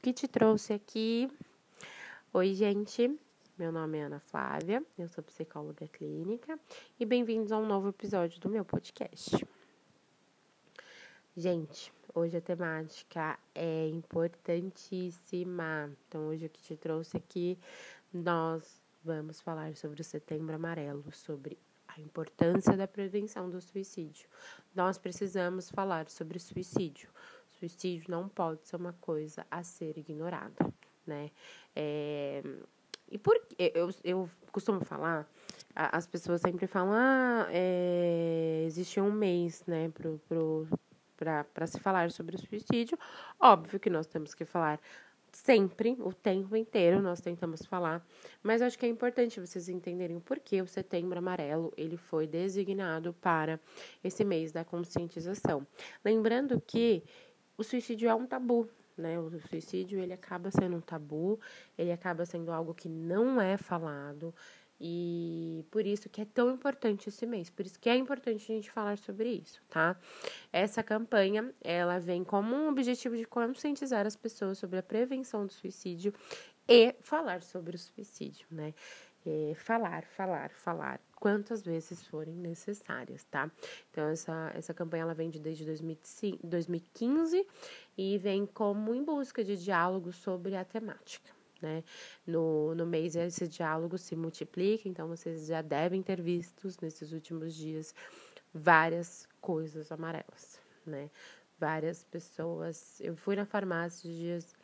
que te trouxe aqui. Oi, gente. Meu nome é Ana Flávia, eu sou psicóloga clínica e bem-vindos a um novo episódio do meu podcast. Gente, hoje a temática é importantíssima. Então, hoje o que te trouxe aqui, nós vamos falar sobre o Setembro Amarelo, sobre a importância da prevenção do suicídio. Nós precisamos falar sobre suicídio. Suicídio não pode ser uma coisa a ser ignorada, né? É, e por eu, eu costumo falar, as pessoas sempre falam, ah, é, existe um mês, né, pro, pro, para se falar sobre o suicídio. Óbvio que nós temos que falar sempre, o tempo inteiro, nós tentamos falar, mas acho que é importante vocês entenderem o porquê o Setembro Amarelo ele foi designado para esse mês da conscientização. Lembrando que o suicídio é um tabu, né? O suicídio ele acaba sendo um tabu, ele acaba sendo algo que não é falado e por isso que é tão importante esse mês, por isso que é importante a gente falar sobre isso, tá? Essa campanha, ela vem como um objetivo de conscientizar as pessoas sobre a prevenção do suicídio e falar sobre o suicídio, né? É, falar, falar, falar, quantas vezes forem necessárias, tá? Então, essa, essa campanha ela vem de desde 2015 e vem como em busca de diálogo sobre a temática. Né? No, no mês esse diálogo se multiplica, então vocês já devem ter visto nesses últimos dias várias coisas amarelas, né? Várias pessoas. Eu fui na farmácia dias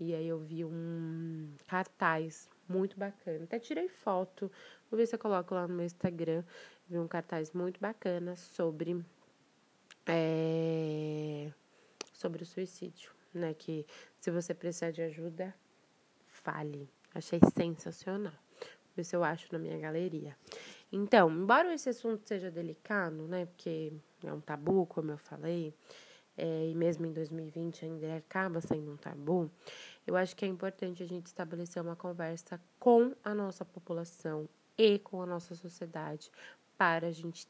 e aí eu vi um cartaz muito bacana. Até tirei foto. Vou ver se eu coloco lá no meu Instagram. Vi um cartaz muito bacana sobre é, sobre o suicídio, né? Que se você precisar de ajuda, fale. Achei sensacional. Ver se eu acho na minha galeria. Então, embora esse assunto seja delicado, né? Porque é um tabu, como eu falei, é, e mesmo em 2020 ainda acaba sendo um tabu, eu acho que é importante a gente estabelecer uma conversa com a nossa população e com a nossa sociedade para a gente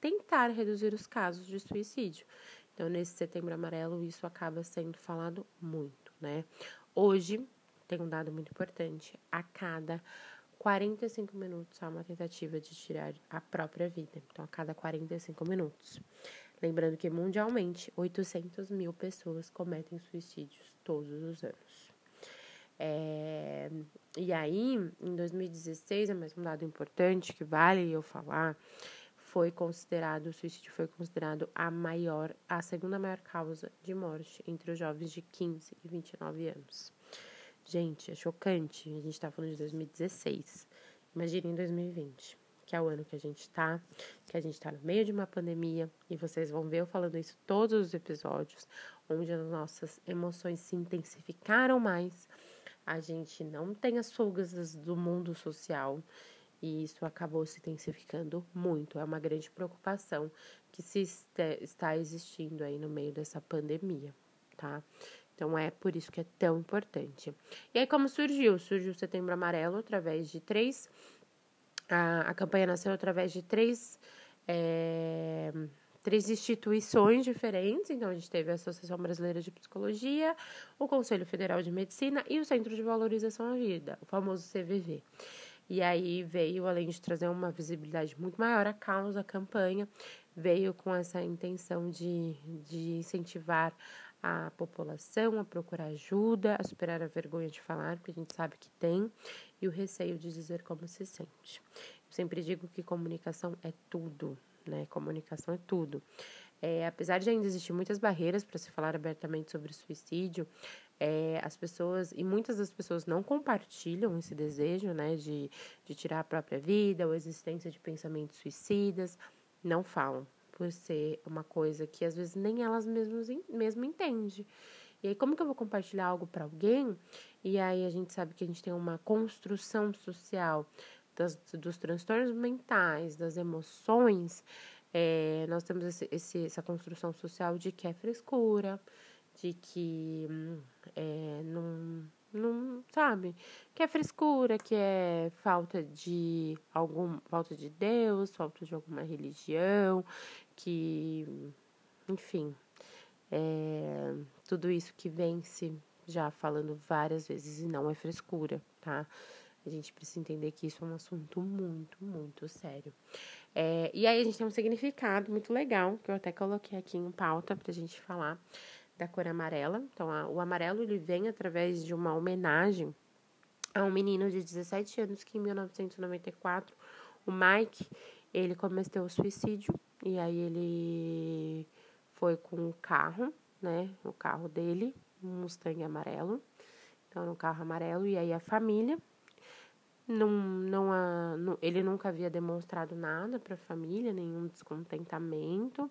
tentar reduzir os casos de suicídio. Então, nesse setembro amarelo, isso acaba sendo falado muito, né? Hoje, tem um dado muito importante: a cada 45 minutos há uma tentativa de tirar a própria vida. Então, a cada 45 minutos. Lembrando que mundialmente 800 mil pessoas cometem suicídios todos os anos. É, e aí, em 2016, é mais um dado importante que vale eu falar, foi considerado, o suicídio foi considerado a maior, a segunda maior causa de morte entre os jovens de 15 e 29 anos. Gente, é chocante. A gente tá falando de 2016. Imagine em 2020, que é o ano que a gente tá, que a gente tá no meio de uma pandemia, e vocês vão ver eu falando isso todos os episódios, onde as nossas emoções se intensificaram mais. A gente não tem as fugas do mundo social. E isso acabou se intensificando muito. É uma grande preocupação que se está existindo aí no meio dessa pandemia, tá? Então é por isso que é tão importante. E aí, como surgiu? Surgiu o Setembro Amarelo através de três. A, a campanha nasceu através de três. É, três instituições diferentes. Então, a gente teve a Associação Brasileira de Psicologia, o Conselho Federal de Medicina e o Centro de Valorização à Vida, o famoso CVV. E aí veio, além de trazer uma visibilidade muito maior à causa, a campanha, veio com essa intenção de, de incentivar a população a procurar ajuda, a superar a vergonha de falar, porque a gente sabe que tem, e o receio de dizer como se sente. Eu sempre digo que comunicação é tudo, né? Comunicação é tudo. É, apesar de ainda existir muitas barreiras para se falar abertamente sobre suicídio, é, as pessoas, e muitas das pessoas não compartilham esse desejo, né, de, de tirar a própria vida ou existência de pensamentos suicidas, não falam por ser uma coisa que às vezes nem elas mesmas mesmo entendem. E aí, como que eu vou compartilhar algo para alguém? E aí a gente sabe que a gente tem uma construção social das, dos transtornos mentais, das emoções. É, nós temos esse, esse, essa construção social de que é frescura, de que é, não não sabe que é frescura que é falta de algum falta de Deus falta de alguma religião que enfim é, tudo isso que vence já falando várias vezes e não é frescura, tá? A gente precisa entender que isso é um assunto muito, muito sério. É, e aí a gente tem um significado muito legal, que eu até coloquei aqui em pauta pra gente falar da cor amarela. Então, a, o amarelo ele vem através de uma homenagem a um menino de 17 anos que em 1994, o Mike, ele cometeu o suicídio e aí ele foi com o carro, né, o carro dele, um Mustang amarelo. Então, no carro amarelo e aí a família não, não, a, não, ele nunca havia demonstrado nada para a família, nenhum descontentamento.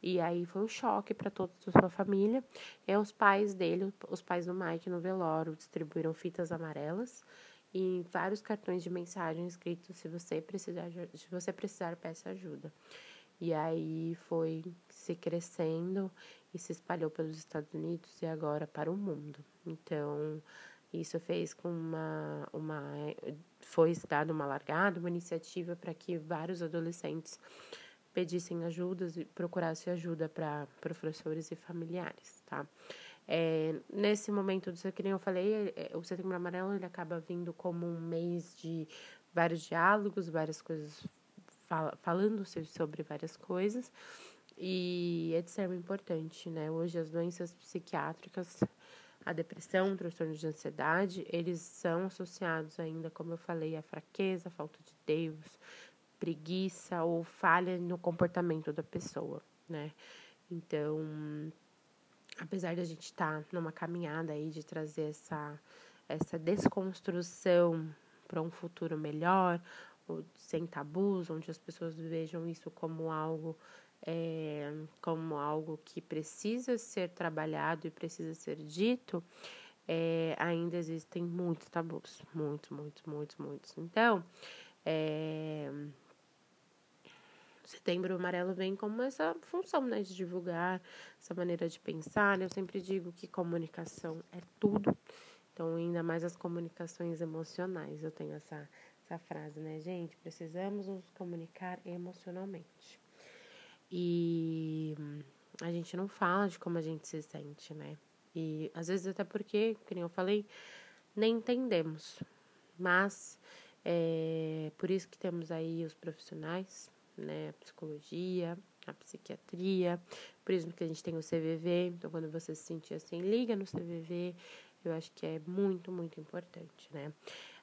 E aí foi um choque para toda a sua família. E os pais dele, os pais do Mike no velório, distribuíram fitas amarelas e vários cartões de mensagem escritos se você precisar, se você precisar, peça ajuda. E aí foi se crescendo e se espalhou pelos Estados Unidos e agora para o mundo. Então, isso fez com uma, uma foi dada uma largada, uma iniciativa para que vários adolescentes pedissem ajudas e procurassem ajuda para professores e familiares, tá? É, nesse momento do que eu falei, é, o Setembro Amarelo ele acaba vindo como um mês de vários diálogos, várias coisas fal falando sobre várias coisas e é de extremo importante, né? Hoje as doenças psiquiátricas, a depressão, o transtorno de ansiedade, eles são associados ainda, como eu falei, à fraqueza, à falta de Deus, preguiça ou falha no comportamento da pessoa, né? Então, apesar de a gente estar tá numa caminhada aí de trazer essa, essa desconstrução para um futuro melhor, ou sem tabus, onde as pessoas vejam isso como algo é, como algo que precisa ser trabalhado e precisa ser dito, é, ainda existem muitos tabus, muitos, muitos, muitos, muitos. Então, é, Setembro Amarelo vem como essa função, né, de divulgar essa maneira de pensar. Eu sempre digo que comunicação é tudo. Então, ainda mais as comunicações emocionais. Eu tenho essa, essa frase, né, gente? Precisamos nos comunicar emocionalmente. E a gente não fala de como a gente se sente, né? E às vezes até porque, como eu falei, nem entendemos. Mas é por isso que temos aí os profissionais né? A psicologia, a psiquiatria, por isso que a gente tem o CVV. Então, quando você se sentir assim, liga no CVV. Eu acho que é muito, muito importante, né?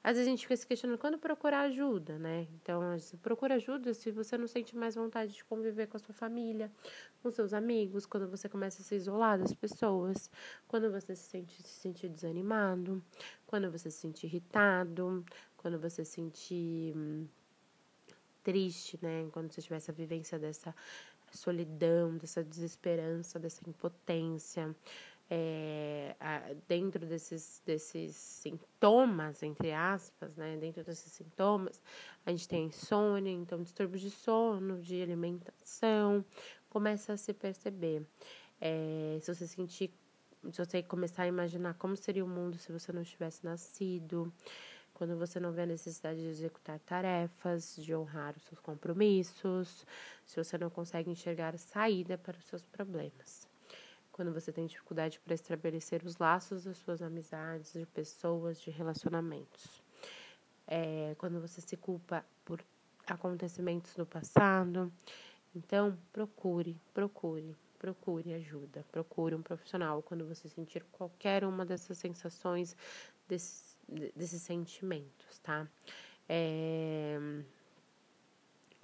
Às vezes a gente fica se questionando quando procurar ajuda, né? Então, procura ajuda se você não sente mais vontade de conviver com a sua família, com seus amigos, quando você começa a se isolar das pessoas, quando você se sente se sentir desanimado, quando você se sentir irritado, quando você se sentir hum, triste, né? Quando você tiver essa vivência dessa solidão, dessa desesperança, dessa impotência. É, dentro desses, desses sintomas, entre aspas, né? Dentro desses sintomas, a gente tem insônia, então distúrbios de sono, de alimentação, começa a se perceber. É, se você sentir, se você começar a imaginar como seria o mundo se você não tivesse nascido, quando você não vê a necessidade de executar tarefas, de honrar os seus compromissos, se você não consegue enxergar saída para os seus problemas. Quando você tem dificuldade para estabelecer os laços das suas amizades, de pessoas, de relacionamentos. É, quando você se culpa por acontecimentos do passado. Então, procure, procure, procure ajuda, procure um profissional quando você sentir qualquer uma dessas sensações, desses desses sentimentos, tá? É,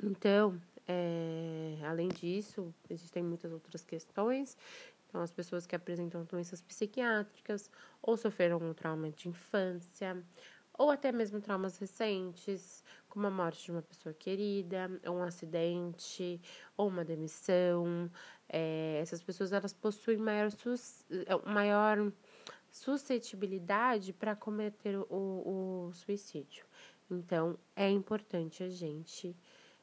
então, é, além disso, existem muitas outras questões. Então, as pessoas que apresentam doenças psiquiátricas ou sofreram um trauma de infância, ou até mesmo traumas recentes, como a morte de uma pessoa querida, ou um acidente, ou uma demissão. É, essas pessoas elas possuem maior, maior suscetibilidade para cometer o, o, suicídio. Então, é importante a gente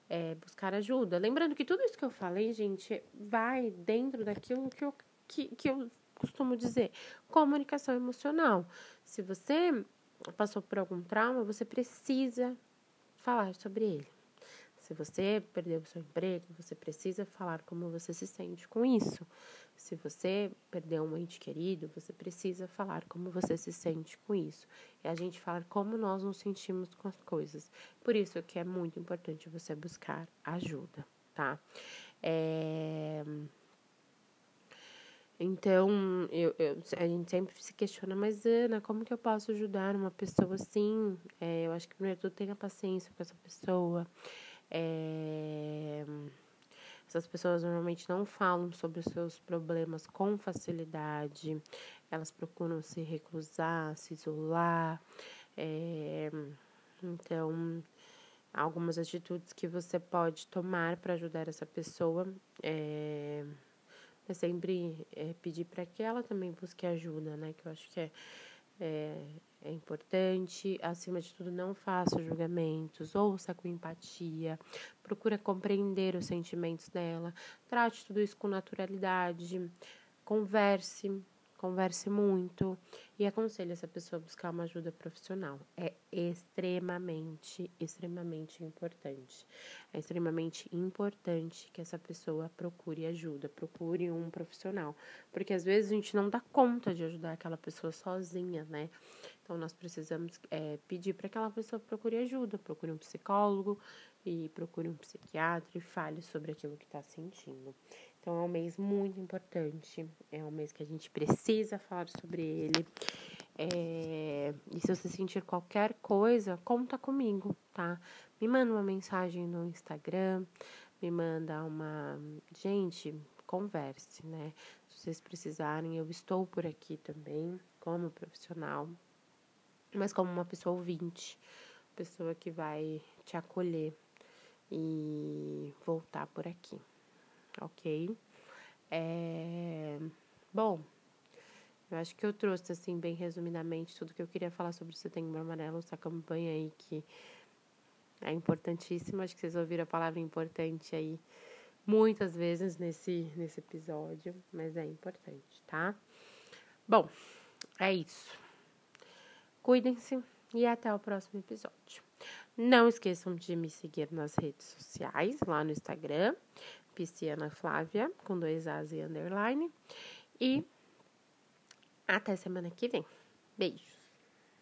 é, buscar ajuda. Lembrando que tudo isso que eu falei, gente, vai dentro daquilo que eu, que, que eu costumo dizer: comunicação emocional. Se você passou por algum trauma, você precisa falar sobre ele. Se você perdeu o seu emprego, você precisa falar como você se sente com isso. Se você perdeu um ente querido, você precisa falar como você se sente com isso. E a gente falar como nós nos sentimos com as coisas. Por isso que é muito importante você buscar ajuda, tá? É... Então, eu, eu, a gente sempre se questiona, mas Ana, como que eu posso ajudar uma pessoa assim? É, eu acho que primeiro tudo tenha paciência com essa pessoa. É, essas pessoas normalmente não falam sobre os seus problemas com facilidade, elas procuram se reclusar, se isolar. É, então, algumas atitudes que você pode tomar para ajudar essa pessoa é é sempre é, pedir para que ela também busque ajuda, né? Que eu acho que é, é, é importante. Acima de tudo, não faça julgamentos, ouça com empatia, procura compreender os sentimentos dela, trate tudo isso com naturalidade, converse, converse muito e aconselhe essa pessoa a buscar uma ajuda profissional. É extremamente, extremamente importante. É extremamente importante que essa pessoa procure ajuda, procure um profissional, porque às vezes a gente não dá conta de ajudar aquela pessoa sozinha, né? Então nós precisamos é, pedir para que aquela pessoa procure ajuda, procure um psicólogo e procure um psiquiatra e fale sobre aquilo que está sentindo. Então é um mês muito importante, é um mês que a gente precisa falar sobre ele. É, e se você sentir qualquer coisa, conta comigo, tá? Me manda uma mensagem no Instagram, me manda uma. Gente, converse, né? Se vocês precisarem, eu estou por aqui também, como profissional, mas como uma pessoa ouvinte, pessoa que vai te acolher e voltar por aqui ok? É... Bom, eu acho que eu trouxe, assim, bem resumidamente, tudo que eu queria falar sobre o Setembro Amarelo, essa campanha aí que é importantíssima. Acho que vocês ouviram a palavra importante aí muitas vezes nesse, nesse episódio, mas é importante, tá? Bom, é isso. Cuidem-se e até o próximo episódio. Não esqueçam de me seguir nas redes sociais, lá no Instagram, Pisciana Flávia, com dois As e underline. E até semana que vem. Beijo.